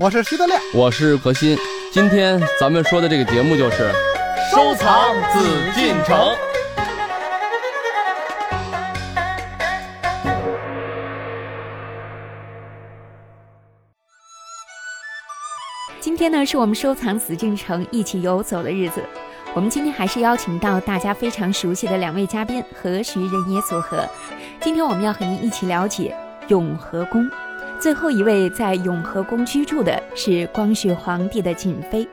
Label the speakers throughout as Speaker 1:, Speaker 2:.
Speaker 1: 我是徐德亮，
Speaker 2: 我是何鑫。今天咱们说的这个节目就是
Speaker 3: 收藏紫禁城。
Speaker 4: 今天呢，是我们收藏紫禁城一起游走的日子。我们今天还是邀请到大家非常熟悉的两位嘉宾何徐人也组合。今天我们要和您一起了解永和宫。最后一位在永和宫居住的是光绪皇帝的瑾妃，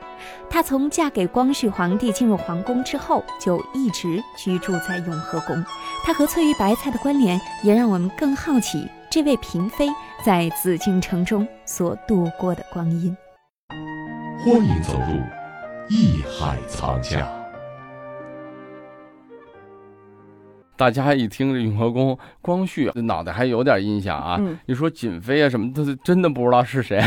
Speaker 4: 她从嫁给光绪皇帝进入皇宫之后，就一直居住在永和宫。她和翠玉白菜的关联，也让我们更好奇这位嫔妃在紫禁城中所度过的光阴。
Speaker 5: 欢迎走入艺海藏家。
Speaker 2: 大家一听这永和宫，光绪脑袋还有点印象啊。
Speaker 4: 嗯。
Speaker 2: 一说瑾妃啊什么的，真的不知道是谁。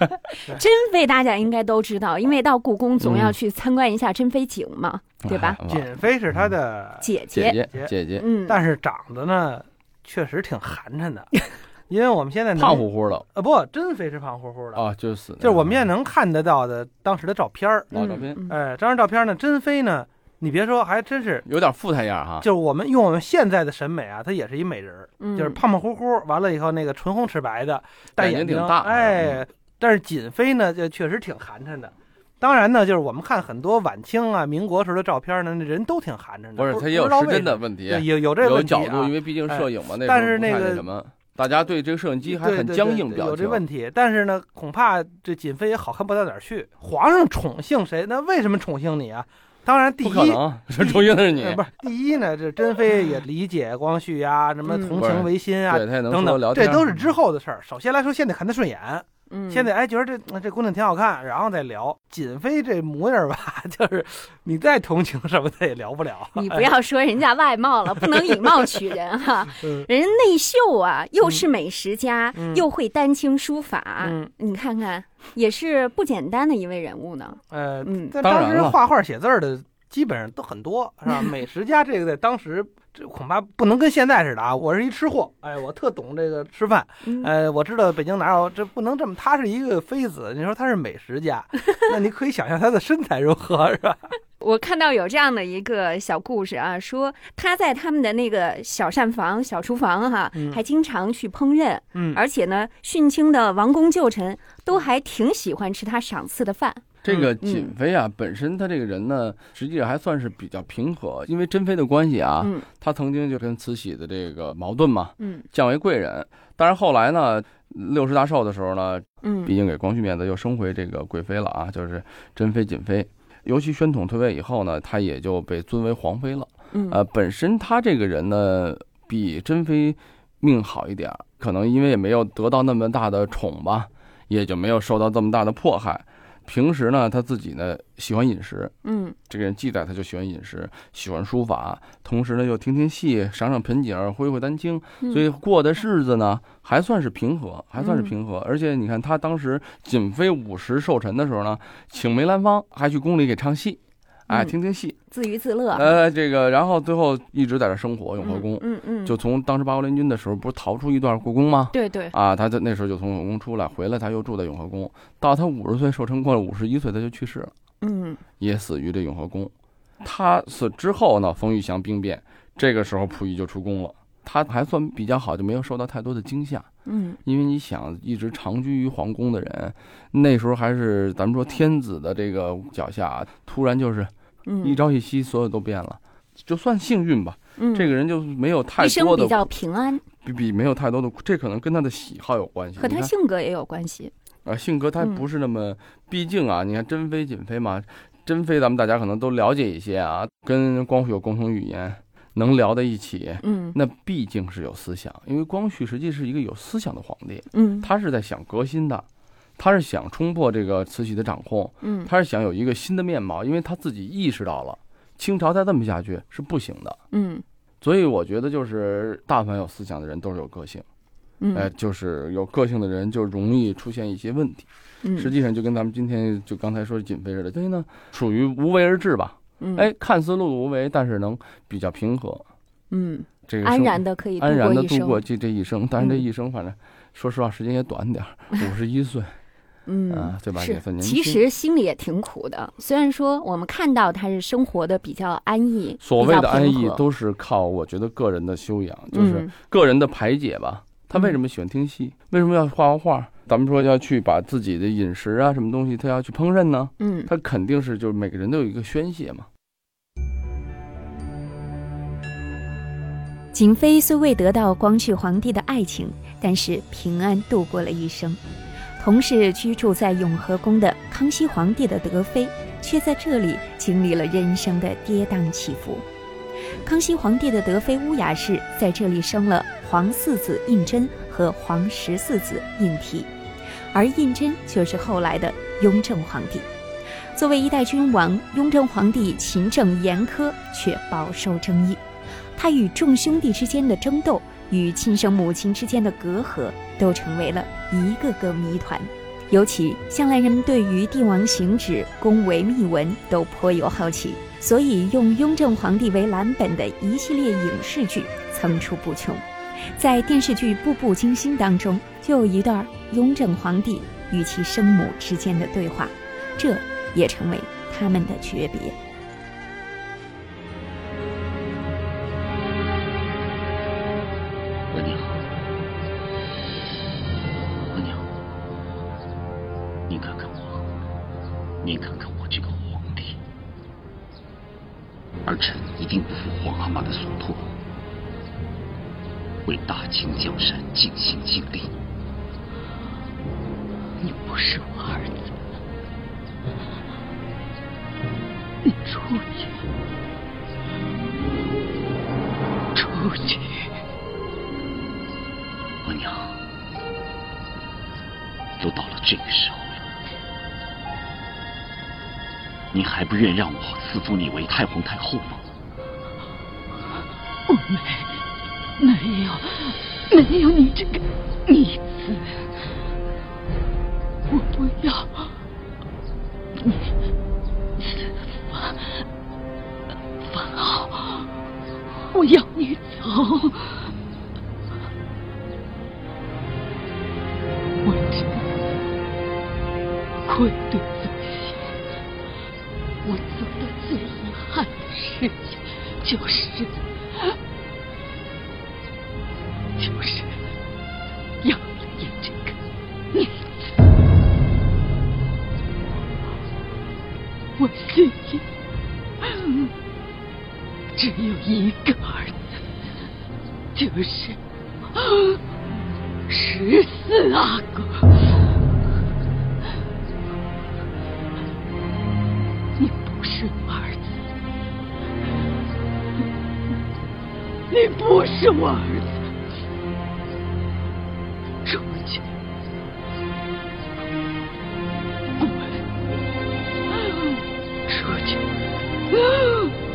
Speaker 4: 珍妃大家应该都知道，因为到故宫总要
Speaker 2: 嗯
Speaker 4: 去参观一下珍妃井嘛，对吧？
Speaker 2: 啊
Speaker 1: 瑾妃是他的，
Speaker 4: 姐
Speaker 2: 姐。
Speaker 4: 姐，
Speaker 2: 姐姐姐，
Speaker 4: 嗯，
Speaker 1: 但是长得呢，确实挺寒碜的，因为我们现在
Speaker 2: 胖乎乎的。
Speaker 1: 呃不，珍妃是胖乎乎的，
Speaker 2: 啊，就是死
Speaker 1: 就是我们现在能看得到的当时的照片儿，
Speaker 2: 老照片，
Speaker 4: 嗯。
Speaker 1: 哎，这张照片呢，珍妃呢，你别说，还真是，
Speaker 2: 有点富态样哈。
Speaker 1: 就是我们用我们现在的审美啊，她也是一美人儿，
Speaker 4: 嗯
Speaker 1: 就是胖胖乎乎，完了以后那个唇红齿白的，戴眼睛
Speaker 2: 挺大
Speaker 1: 哎，但是瑾妃呢，就确实挺寒碜的。当然呢，就是我们看很多晚清啊、民国时候的照片呢，那人都挺寒碜的。
Speaker 2: 不是，
Speaker 1: 不
Speaker 2: 他也有时间的问题，
Speaker 1: 对有有这
Speaker 2: 有角度，
Speaker 1: 啊
Speaker 2: 因为毕竟摄影嘛，那
Speaker 1: 但是那个
Speaker 2: 什么，大家对这个摄影机还很
Speaker 1: 对对对
Speaker 2: 僵硬表
Speaker 1: 有这。问题。但是呢，恐怕这瑾妃也好看不到哪儿去。皇上宠幸谁？那为什么宠幸你啊？当然，第一
Speaker 2: 不是你。
Speaker 1: 呃，不是第一呢，这珍妃也理解光绪呀，什么
Speaker 4: 嗯
Speaker 1: 同情维新啊，等等这都是之后的事儿。首先来说，先得看他顺眼，
Speaker 4: 嗯，
Speaker 1: 现在哎觉得这这姑娘挺好看，然后再聊瑾妃这模样吧，就是你再同情什么的也聊不了。
Speaker 4: 你 不要说人家外貌了，不能以貌取人哈。
Speaker 1: 嗯
Speaker 4: 人家内秀啊，又是美食家，
Speaker 1: 嗯
Speaker 4: 又会丹青书法，
Speaker 1: 嗯
Speaker 4: 你看看，也是不简单的一位人物呢。
Speaker 1: 呃，
Speaker 4: 嗯
Speaker 1: 在当时画画写字的基本上都很多，是吧？美食家这个在当时这恐怕不能跟现在似的啊。我是一吃货，哎，我特懂这个吃饭，
Speaker 4: 嗯
Speaker 1: 呃，我知道北京哪有，这不能这么。他是一个妃子，你说他是美食家，那你可以想象他的身材如何，是吧？
Speaker 4: 我看到有这样的一个小故事啊，说他在他们的那个小膳房、小厨房哈、
Speaker 1: 嗯
Speaker 4: 还经常去烹饪，
Speaker 1: 嗯
Speaker 4: 而且呢，殉清的王公旧臣都还挺喜欢吃他赏赐的饭。
Speaker 2: 这个
Speaker 4: 嗯
Speaker 2: 瑾妃啊，本身她这个人呢，实际上还算是比较平和，因为珍妃的关系啊，
Speaker 4: 嗯
Speaker 2: 她曾经就跟慈禧的这个矛盾嘛，
Speaker 4: 嗯
Speaker 2: 降为贵人。但是后来呢，六十大寿的时候呢，
Speaker 4: 嗯
Speaker 2: 毕竟给光绪面子，又升回这个贵妃了啊，就是珍妃、瑾妃。尤其宣统退位以后呢，她也就被尊为皇妃了。
Speaker 4: 嗯
Speaker 2: 呃，本身她这个人呢，比珍妃命好一点，可能因为也没有得到那么大的宠吧，也就没有受到这么大的迫害。平时呢，他自己呢喜欢饮食，
Speaker 4: 嗯
Speaker 2: 这个人记载他就喜欢饮食，喜欢书法，同时呢又听听戏，赏赏盆景，挥挥丹青，
Speaker 4: 嗯
Speaker 2: 所以过的日子呢还算是平和，还算是平和。而且你看他当时瑾妃五十寿辰的时候呢，请梅兰芳还去宫里给唱戏，哎，
Speaker 4: 嗯
Speaker 2: 听听戏，
Speaker 4: 自娱自乐。
Speaker 2: 呃，这个然后最后一直在这生活，永和宫。
Speaker 4: 嗯嗯，
Speaker 2: 就从当时八国联军的时候，不是逃出一段故宫吗？
Speaker 4: 对对，
Speaker 2: 啊，他在那时候就从永和宫出来，回来他又住在永和宫，到他五十岁寿辰过了五十一岁，他就去世了。
Speaker 4: 嗯
Speaker 2: 也死于这永和宫。他死之后呢，冯玉祥兵变，这个时候溥仪就出宫了。他还算比较好，就没有受到太多的惊吓。
Speaker 4: 嗯
Speaker 2: 因为你想，一直长居于皇宫的人，那时候还是咱们说天子的这个脚下，突然就是
Speaker 4: 嗯，
Speaker 2: 一朝一夕，所有都变了。就算幸运吧，
Speaker 4: 嗯
Speaker 2: 这个人就没有太
Speaker 4: 一生
Speaker 2: 多的
Speaker 4: 比较平安，
Speaker 2: 比比没有太多的，这可能跟他的喜好有关系。
Speaker 4: 和他性格也有关系。
Speaker 2: 啊，性格他
Speaker 4: 嗯
Speaker 2: 不是那么，毕竟啊，你看珍妃、瑾妃嘛，珍妃咱们大家可能都了解一些啊，跟光绪有共同语言，能聊在一起，
Speaker 4: 嗯
Speaker 2: 那毕竟是有思想，因为光绪实际是一个有思想的皇帝，
Speaker 4: 嗯
Speaker 2: 他是在想革新的，他是想冲破这个慈禧的掌控，
Speaker 4: 嗯。
Speaker 2: 他是想有一个新的面貌，因为他自己意识到了清朝再这么下去是不行的，
Speaker 4: 嗯。
Speaker 2: 所以我觉得就是但凡有思想的人都是有个性，
Speaker 4: 嗯，
Speaker 2: 哎，就是有个性的人就容易出现一些问题。
Speaker 4: 嗯。
Speaker 2: 实际上就跟咱们今天就刚才说的瑾妃似的，所以呢，属于无为而治吧。
Speaker 4: 嗯。
Speaker 2: 哎，看似碌碌无为，但是能比较平和，
Speaker 4: 嗯。
Speaker 2: 这个
Speaker 4: 安然的可以度
Speaker 2: 安然的度
Speaker 4: 过
Speaker 2: 这这一生。但是这
Speaker 4: 嗯。
Speaker 2: 一生，反正说实话时间也短点儿，五十一岁
Speaker 6: 嗯
Speaker 2: 啊，对吧？
Speaker 6: 是其。实心里也挺苦的。虽然说我们看到他是生活的比较安逸，
Speaker 2: 所谓的安逸都是靠我觉得个人的修养，就是
Speaker 6: 嗯
Speaker 2: 个人的排解吧。他为什么喜欢听戏？为什么要画画画？咱们说要去把自己的饮食啊，什么东西，他要去烹饪呢？
Speaker 6: 嗯
Speaker 2: 他肯定是就是每个人都有一个宣泄嘛。
Speaker 4: 景妃虽未得到光绪皇帝的爱情，但是平安度过了一生。同是居住在永和宫的康熙皇帝的德妃，却在这里经历了人生的跌宕起伏。康熙皇帝的德妃乌雅氏在这里生了皇四子胤禛和皇十四子胤禔，而胤禛就是后来的雍正皇帝。作为一代君王，雍正皇帝勤政严苛，却饱受争议。他与众兄弟之间的争斗，与亲生母亲之间的隔阂，都成为了一个个谜团。尤其向来人们对于帝王行止、宫闱秘闻都颇有好奇，所以用雍正皇帝为蓝本的一系列影视剧层出不穷。在电视剧《步步惊心》当中，就有一段雍正皇帝与其生母之间的对话，这也成为他们的诀别。
Speaker 7: 都到了这个时候了，您还不愿让我赐封你为太皇太后吗？
Speaker 8: 我没，没有，没有你这个逆子，我不要你赐封封好，我要你走。世界，就是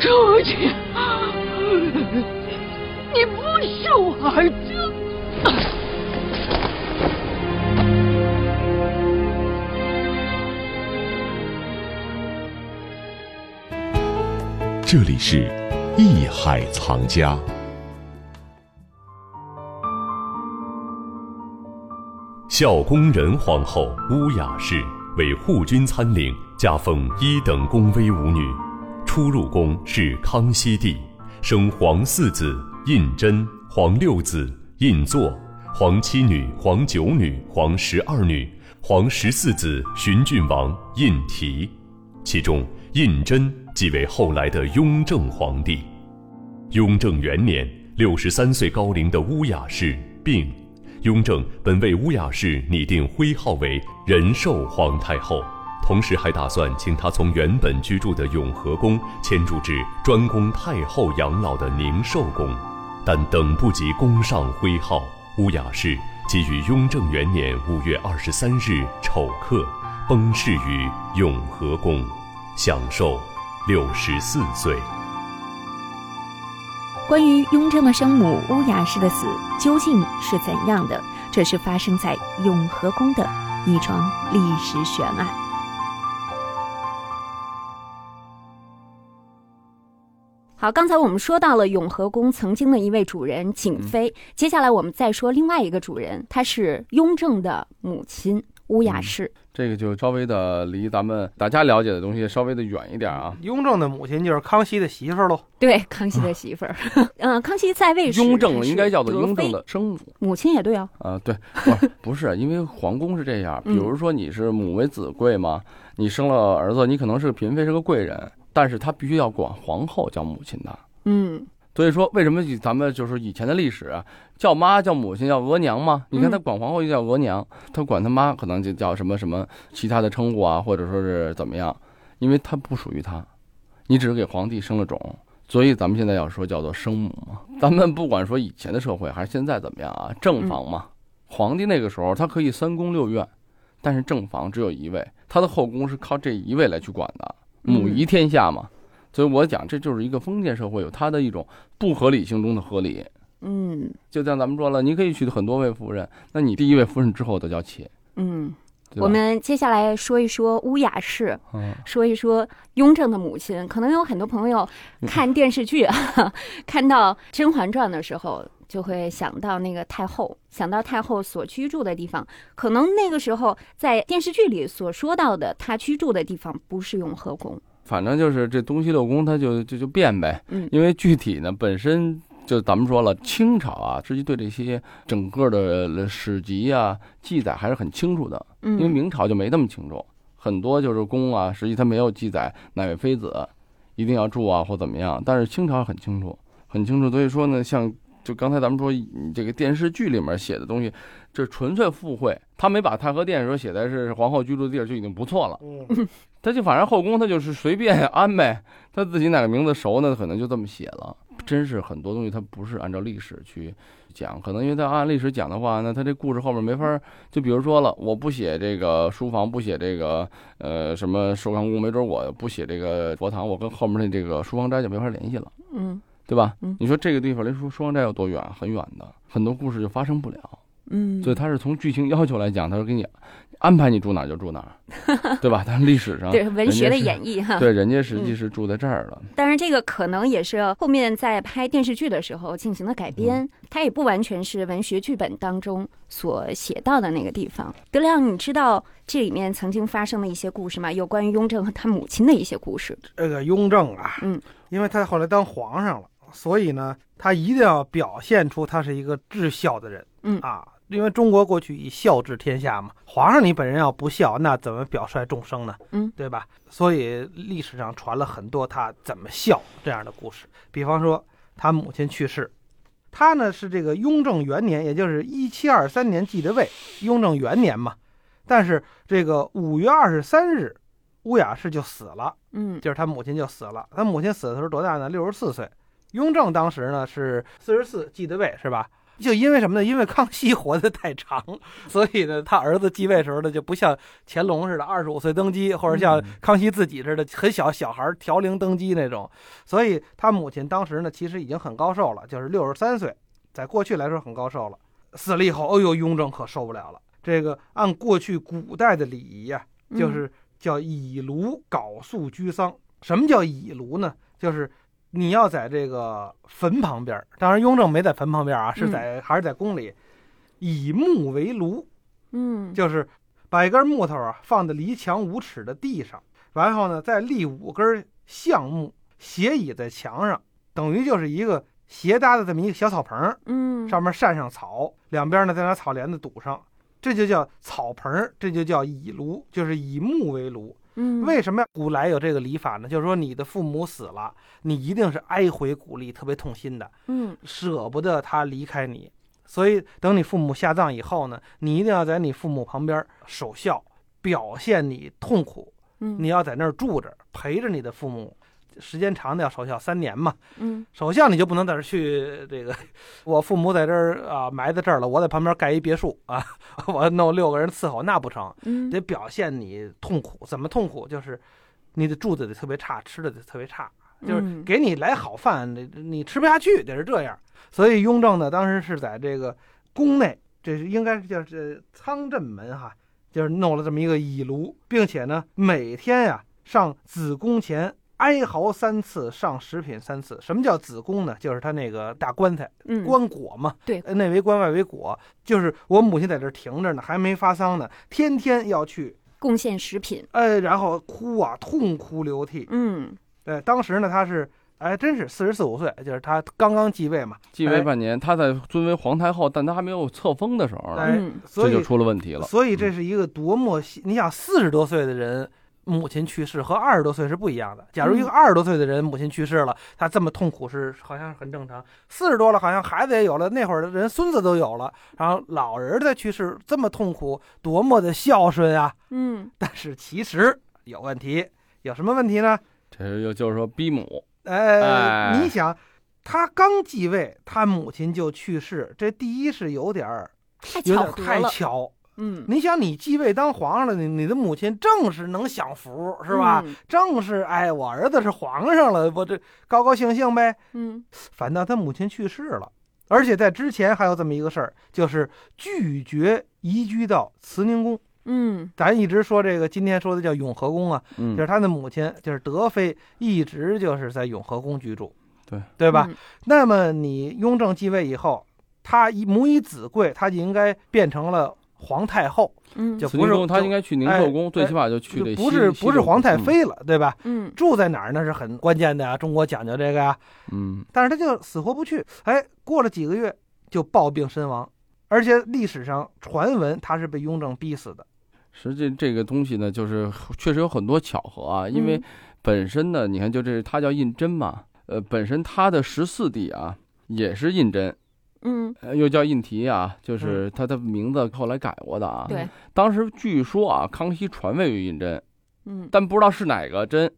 Speaker 8: 出去，你不是我儿子。
Speaker 5: 这里是艺海藏家。
Speaker 9: 孝恭仁皇后乌雅氏为护军参领，加封一等宫威武女。初入宫是康熙帝，生皇四子胤禛、皇六子胤祚、皇七女、皇九女、皇十二女、皇十四子循郡王胤禔。其中胤禛即为后来的雍正皇帝。雍正元年，六十三岁高龄的乌雅氏病。雍正本为乌雅氏拟定徽号为仁寿皇太后，同时还打算请她从原本居住的永和宫迁住至专供太后养老的宁寿宫，但等不及宫上徽号，乌雅氏即于雍正元年五月二十三日丑刻崩逝于永和宫，享寿六十四岁。
Speaker 4: 关于雍正的生母乌雅氏的死究竟是怎样的？这是发生在永和宫的一桩历史悬案。
Speaker 6: 好，刚才我们说到了永和宫曾经的一位主人景妃，接下来我们再说另外一个主人，她是雍正的母亲乌雅氏。
Speaker 2: 这个就稍微的离咱们大家了解的东西稍微的远一点啊。
Speaker 1: 雍正的母亲就是康熙的媳妇儿喽。
Speaker 6: 对，康熙的媳妇儿。嗯，康熙在位时，
Speaker 2: 雍正应该叫做雍正的生母。
Speaker 6: 母亲也对啊。
Speaker 2: 啊，对，不不是，因为皇宫是这样，比如说你是母为子贵嘛，你生了儿子，你可能是个嫔妃，是个贵人，但是他必须要管皇后叫母亲的。
Speaker 6: 嗯。
Speaker 2: 所以说，为什么咱们就是以前的历史啊，叫妈叫母亲叫额娘嘛？你看他管皇后就叫额娘，他管他妈可能就叫什么什么其他的称呼啊，或者说是怎么样？因为他不属于他，你只是给皇帝生了种，所以咱们现在要说叫做生母嘛。咱们不管说以前的社会还是现在怎么样啊，正房嘛，皇帝那个时候他可以三宫六院，但是正房只有一位，他的后宫是靠这一位来去管的，母仪天下嘛。所以我讲，这就是一个封建社会有它的一种不合理性中的合理。
Speaker 6: 嗯，
Speaker 2: 就像咱们说了，你可以娶很多位夫人，那你第一位夫人之后都叫妾。
Speaker 6: 嗯，我们接下来说一说乌雅氏，说一说雍正的母亲。可能有很多朋友看电视剧啊，看到《甄嬛传》的时候，就会想到那个太后，想到太后所居住的地方。可能那个时候在电视剧里所说到的她居住的地方，不是永和宫。
Speaker 2: 反正就是这东西六宫，它就就就变呗。嗯，因为具体呢，本身就咱们说了，清朝啊，实际对这些整个的史籍啊记载还是很清楚的。嗯，因为明朝就没那么清楚，很多就是宫啊，实际它没有记载哪位妃子一定要住啊或怎么样。但是清朝很清楚，很清楚。所以说呢，像就刚才咱们说这个电视剧里面写的东西，这纯粹附会。他没把太和殿说写的是皇后居住的地儿，就已经不错了。嗯。他就反正后宫他就是随便安呗，他自己哪个名字熟呢，可能就这么写了。真是很多东西他不是按照历史去讲，可能因为他按历史讲的话，那他这故事后面没法。就比如说了，我不写这个书房，不写这个呃什么寿康宫，没准我不写这个佛堂，我跟后面的这个书房斋就没法联系了。嗯，对吧？嗯，你说这个地方离书书房斋有多远？很远的，很多故事就发生不了。
Speaker 6: 嗯，
Speaker 2: 所以他是从剧情要求来讲，他说给你。安排你住哪就住哪，对吧？但历史上
Speaker 6: 对文学的演绎哈，
Speaker 2: 对人家实际是住在这儿了。
Speaker 6: 当然，这个可能也是后面在拍电视剧的时候进行的改编，它也不完全是文学剧本当中所写到的那个地方。德亮，你知道这里面曾经发生的一些故事吗？有关于雍正和他母亲的一些故事。
Speaker 1: 这个雍正啊，嗯，因为他后来当皇上了，所以呢，他一定要表现出他是一个至孝的人，嗯啊。因为中国过去以孝治天下嘛，皇上你本人要不孝，那怎么表率众生呢？嗯，对吧？所以历史上传了很多他怎么孝这样的故事。比方说，他母亲去世，他呢是这个雍正元年，也就是一七二三年继的位，雍正元年嘛。但是这个五月二十三日，乌雅氏就死了。嗯，就是他母亲就死了。他母亲死的时候多大呢？六十四岁。雍正当时呢是四十四继的位，是吧？就因为什么呢？因为康熙活得太长，所以呢，他儿子继位时候呢，就不像乾隆似的二十五岁登基，或者像康熙自己似的很小小孩调龄登基那种。所以他母亲当时呢，其实已经很高寿了，就是六十三岁，在过去来说很高寿了。死了以后，哎呦，雍正可受不了了。这个按过去古代的礼仪呀，就是叫以炉缟素居丧。什么叫以炉呢？就是。你要在这个坟旁边，当然雍正没在坟旁边啊，是在还是在宫里，以木为炉，
Speaker 6: 嗯，
Speaker 1: 就是把一根木头啊放在离墙五尺的地上，然后呢再立五根橡木斜倚在墙上，等于就是一个斜搭的这么一个小草棚，
Speaker 6: 嗯，
Speaker 1: 上面扇上草，两边呢再拿草帘子堵上，这就叫草棚，这就叫以炉，就是以木为炉。
Speaker 6: 嗯，
Speaker 1: 为什么古来有这个礼法呢？就是说你的父母死了，你一定是哀悔鼓励，特别痛心的，
Speaker 6: 嗯，
Speaker 1: 舍不得他离开你，所以等你父母下葬以后呢，你一定要在你父母旁边守孝，表现你痛苦，
Speaker 6: 嗯，
Speaker 1: 你要在那儿住着，陪着你的父母。时间长的要守孝三年嘛，
Speaker 6: 嗯，
Speaker 1: 守孝你就不能在这去这个，我父母在这儿啊埋在这儿了，我在旁边盖一别墅啊，我弄六个人伺候那不成，
Speaker 6: 嗯，
Speaker 1: 得表现你痛苦，怎么痛苦？就是你的住的得特别差，吃的得特别差，就是给你来好饭，你你吃不下去，得是这样。所以雍正呢，当时是在这个宫内，这是应该是叫这仓镇门哈，就是弄了这么一个倚炉，并且呢，每天呀上子宫前。哀嚎三次，上食品三次。什么叫子宫呢？就是他那个大棺材，
Speaker 6: 嗯，
Speaker 1: 棺椁嘛。
Speaker 6: 对，
Speaker 1: 内为棺，外为椁，就是我母亲在这停着呢，还没发丧呢，天天要去
Speaker 6: 贡献食品，
Speaker 1: 哎，然后哭啊，痛哭流涕。
Speaker 6: 嗯，
Speaker 1: 对，当时呢，他是。哎，真是四十四五岁，就是他刚刚继位嘛，
Speaker 2: 继位半年，他在尊为皇太后，但他还没有册封的时候，
Speaker 1: 哎，这
Speaker 2: 就出了问题了。
Speaker 1: 所以这是一个多么，你想四十多岁的人母亲去世和二十多岁是不一样的。假如一个二十多岁的人母亲去世了，他这么痛苦是好像是很正常。四十多了，好像孩子也有了，那会儿的人孙子都有了，然后老人的去世这么痛苦，多么的孝顺啊！
Speaker 6: 嗯，
Speaker 1: 但是其实有问题，有什么问题呢？
Speaker 2: 这又就是说逼母。
Speaker 1: 哎，你想，他刚继位，他母亲就去世，这第一是有点儿，有点太巧。
Speaker 6: 嗯，
Speaker 1: 你想，你继位当皇上了，你你的母亲正是能享福，是吧？正是哎，我儿子是皇上了，我这高高兴兴呗。
Speaker 6: 嗯，
Speaker 1: 反倒他母亲去世了，而且在之前还有这么一个事儿，就是拒绝移居到慈宁宫。
Speaker 6: 嗯，
Speaker 1: 咱一直说这个，今天说的叫永和宫啊，
Speaker 2: 嗯，
Speaker 1: 就是他的母亲，就是德妃，一直就是在永和宫居住，
Speaker 2: 对
Speaker 1: 对吧？那么你雍正继位以后，他以母以子贵，他就应该变成了皇太后，
Speaker 6: 嗯，
Speaker 1: 就不是
Speaker 2: 他应该去宁寿宫，最起码就去这
Speaker 1: 不是不是皇太妃了，对吧？
Speaker 6: 嗯，
Speaker 1: 住在哪儿那是很关键的啊，中国讲究这个呀，
Speaker 2: 嗯，
Speaker 1: 但是他就死活不去，哎，过了几个月就暴病身亡，而且历史上传闻他是被雍正逼死的。
Speaker 2: 实际这个东西呢，就是确实有很多巧合啊，因为本身呢，你看就这他叫胤禛嘛，呃，本身他的十四弟啊也是胤禛，
Speaker 6: 嗯，
Speaker 2: 又叫胤题啊，就是他的名字后来改过的啊。
Speaker 6: 对，
Speaker 2: 当时据说啊，康熙传位于胤禛，
Speaker 6: 嗯，
Speaker 2: 但不知道是哪个真。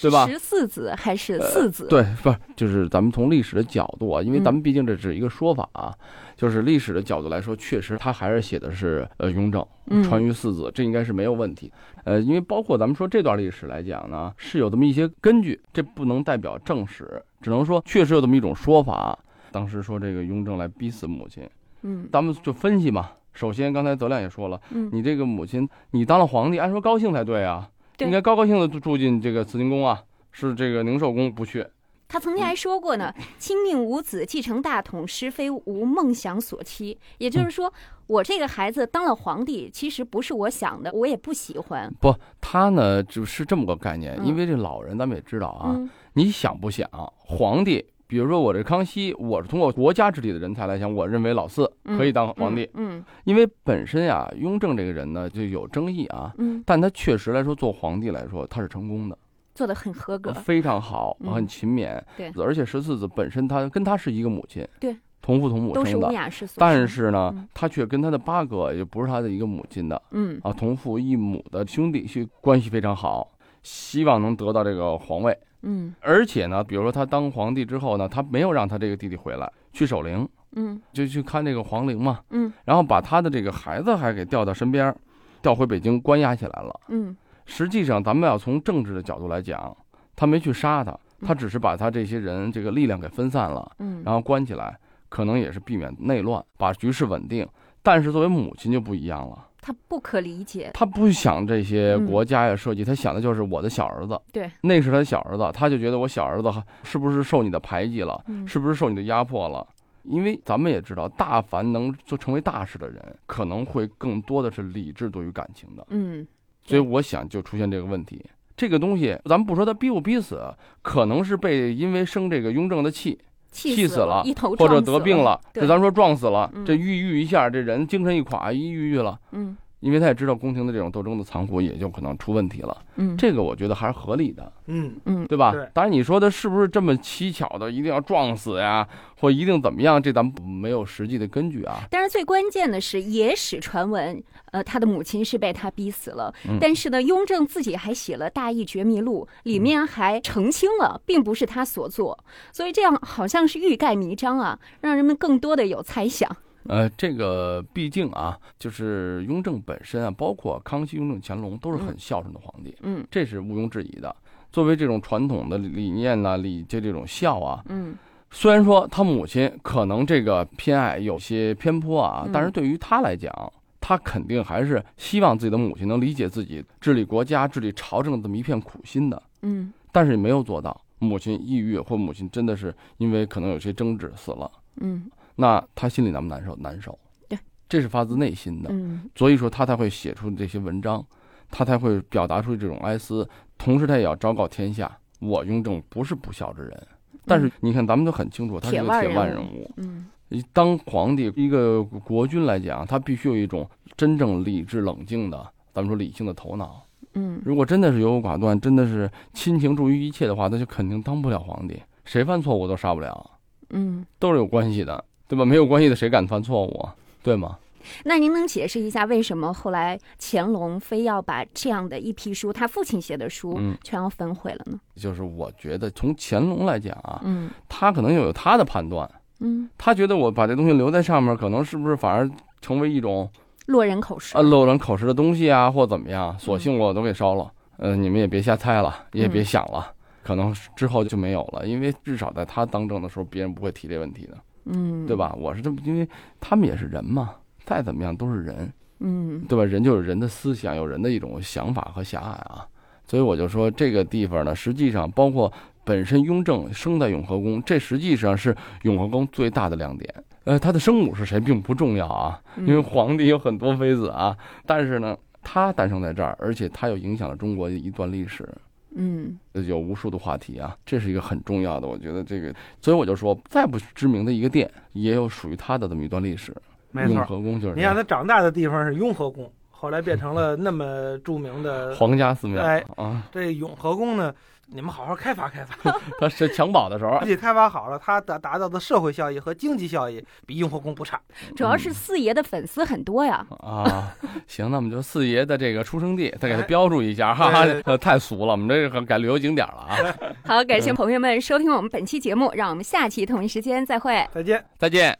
Speaker 2: 对吧？
Speaker 6: 十四子还是四子？
Speaker 2: 对，不是，就是咱们从历史的角度啊，因为咱们毕竟这只是一个说法啊，就是历史的角度来说，确实他还是写的是呃雍正传于四子，这应该是没有问题。呃，因为包括咱们说这段历史来讲呢，是有这么一些根据，这不能代表正史，只能说确实有这么一种说法。当时说这个雍正来逼死母亲，
Speaker 6: 嗯，
Speaker 2: 咱们就分析嘛。首先，刚才德亮也说了，
Speaker 6: 嗯，
Speaker 2: 你这个母亲，你当了皇帝，按说高兴才对啊。应该高高兴的住进这个慈宁宫啊，是这个宁寿宫不去。
Speaker 6: 他曾经还说过呢：“亲命无子，继承大统，实非吾梦想所期。”也就是说，我这个孩子当了皇帝，其实不是我想的，我也不喜欢。
Speaker 2: 不，他呢就是这么个概念，因为这老人咱们也知道啊，你想不想皇帝？比如说我这康熙，我是通过国家治理的人才来讲，我认为老四可以当皇帝。
Speaker 6: 嗯，
Speaker 2: 因为本身呀，雍正这个人呢就有争议啊。
Speaker 6: 嗯，
Speaker 2: 但他确实来说做皇帝来说他是成功的，
Speaker 6: 做的很合格，
Speaker 2: 非常好，很勤勉。
Speaker 6: 对，
Speaker 2: 而且十四子本身他跟他是一个母亲，
Speaker 6: 对，
Speaker 2: 同父同母生的，但是呢，他却跟他的八哥也不是他的一个母亲的，
Speaker 6: 嗯
Speaker 2: 啊，同父异母的兄弟，去关系非常好，希望能得到这个皇位。
Speaker 6: 嗯，
Speaker 2: 而且呢，比如说他当皇帝之后呢，他没有让他这个弟弟回来去守陵，
Speaker 6: 嗯，
Speaker 2: 就去看这个皇陵嘛，
Speaker 6: 嗯，
Speaker 2: 然后把他的这个孩子还给调到身边，调回北京关押起来了，
Speaker 6: 嗯，
Speaker 2: 实际上咱们要从政治的角度来讲，他没去杀他，他只是把他这些人这个力量给分散了，
Speaker 6: 嗯，
Speaker 2: 然后关起来，可能也是避免内乱，把局势稳定。但是作为母亲就不一样了。
Speaker 6: 他不可理解，
Speaker 2: 他不想这些国家呀设计，他想的就是我的小儿子。
Speaker 6: 对，
Speaker 2: 那是他的小儿子，他就觉得我小儿子是不是受你的排挤了，是不是受你的压迫了？因为咱们也知道，大凡能做成为大事的人，可能会更多的是理智多于感情的。
Speaker 6: 嗯，
Speaker 2: 所以我想就出现这个问题。这个东西，咱们不说他逼不逼死，可能是被因为生这个雍正的气。气
Speaker 6: 死
Speaker 2: 了，或者得病了，这咱说撞死了，这郁郁一下，这人精神一垮，一郁郁了。
Speaker 6: 嗯，
Speaker 2: 因为他也知道宫廷的这种斗争的残酷，也就可能出问题了。
Speaker 6: 嗯，
Speaker 2: 这个我觉得还是合理的。
Speaker 1: 嗯
Speaker 6: 嗯，
Speaker 2: 对吧？当然你说的是不是这么蹊跷的，一定要撞死呀，或一定怎么样？这咱们没有实际的根据啊。
Speaker 6: 但是最关键的是野史传闻，呃，他的母亲是被他逼死了。
Speaker 2: 嗯、
Speaker 6: 但是呢，雍正自己还写了《大义绝密录》，里面还澄清了，并不是他所做。所以这样好像是欲盖弥彰啊，让人们更多的有猜想。
Speaker 2: 呃，这个毕竟啊，就是雍正本身啊，包括康熙、雍正、乾隆都是很孝顺的皇帝，
Speaker 6: 嗯，
Speaker 2: 这是毋庸置疑的。作为这种传统的理念呢，礼就这种孝啊，
Speaker 6: 嗯，
Speaker 2: 虽然说他母亲可能这个偏爱有些偏颇啊，但是对于他来讲，他肯定还是希望自己的母亲能理解自己治理国家、治理朝政的这么一片苦心的。
Speaker 6: 嗯，
Speaker 2: 但是没有做到。母亲抑郁或母亲真的是因为可能有些争执死了，
Speaker 6: 嗯，
Speaker 2: 那他心里难不难受？难受，
Speaker 6: 对，
Speaker 2: 这是发自内心的，
Speaker 6: 嗯，
Speaker 2: 所以说他才会写出这些文章，他才会表达出这种哀思，同时他也要昭告天下，我雍正不是不孝之人。但是你看，咱们都很清楚，他是个铁腕人物，
Speaker 6: 嗯，
Speaker 2: 当皇帝一个国君来讲，他必须有一种真正理智冷静的，咱们说理性的头脑。
Speaker 6: 嗯，
Speaker 2: 如果真的是优柔寡断，真的是亲情重于一切的话，那就肯定当不了皇帝。谁犯错误都杀不了，
Speaker 6: 嗯，
Speaker 2: 都是有关系的，对吧？没有关系的谁敢犯错误，对吗？
Speaker 6: 那您能解释一下，为什么后来乾隆非要把这样的一批书，他父亲写的书，全要焚毁了呢？
Speaker 2: 就是我觉得从乾隆来讲啊，
Speaker 6: 嗯，
Speaker 2: 他可能又有他的判断，
Speaker 6: 嗯，
Speaker 2: 他觉得我把这东西留在上面，可能是不是反而成为一种。
Speaker 6: 落人口实
Speaker 2: 啊，落人口实的东西啊，或怎么样，索性我都给烧了。呃，你们也别瞎猜了，也别想了，可能之后就没有了，因为至少在他当政的时候，别人不会提这问题的，
Speaker 6: 嗯，
Speaker 2: 对吧？我是这么，因为他们也是人嘛，再怎么样都是人，
Speaker 6: 嗯，
Speaker 2: 对吧？人就有人的思想，有人的一种想法和狭隘啊，所以我就说这个地方呢，实际上包括本身雍正生在永和宫，这实际上是永和宫最大的亮点。呃，他的生母是谁并不重要啊，因为皇帝有很多妃子啊。但是呢，他诞生在这儿，而且他又影响了中国一段历史，
Speaker 6: 嗯，
Speaker 2: 有无数的话题啊，这是一个很重要的。我觉得这个，所以我就说，再不知名的一个店，也有属于它的这么一段历史。
Speaker 1: 没错，
Speaker 2: 永和宫就是
Speaker 1: 你看它长大的地方是雍和宫，后来变成了那么著名的
Speaker 2: 皇家寺庙。
Speaker 1: 哎
Speaker 2: 啊，
Speaker 1: 这永和宫呢？你们好好开发开发，
Speaker 2: 他是襁褓的时候，
Speaker 1: 自己开发好了，他达达到的社会效益和经济效益比雍和宫不差。
Speaker 6: 主要是四爷的粉丝很多呀。
Speaker 2: 啊，行，那我们就四爷的这个出生地，再给他标注一下，哈哈，呃，太俗了，我们这个改旅游景点了啊。
Speaker 6: 好，感谢朋友们收听我们本期节目，让我们下期同一时间再会，
Speaker 1: 再见，
Speaker 2: 再见。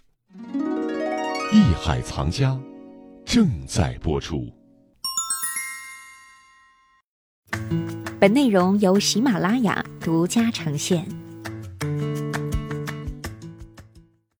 Speaker 5: 艺海藏家正在播出。
Speaker 4: 本内容由喜马拉雅独家呈现。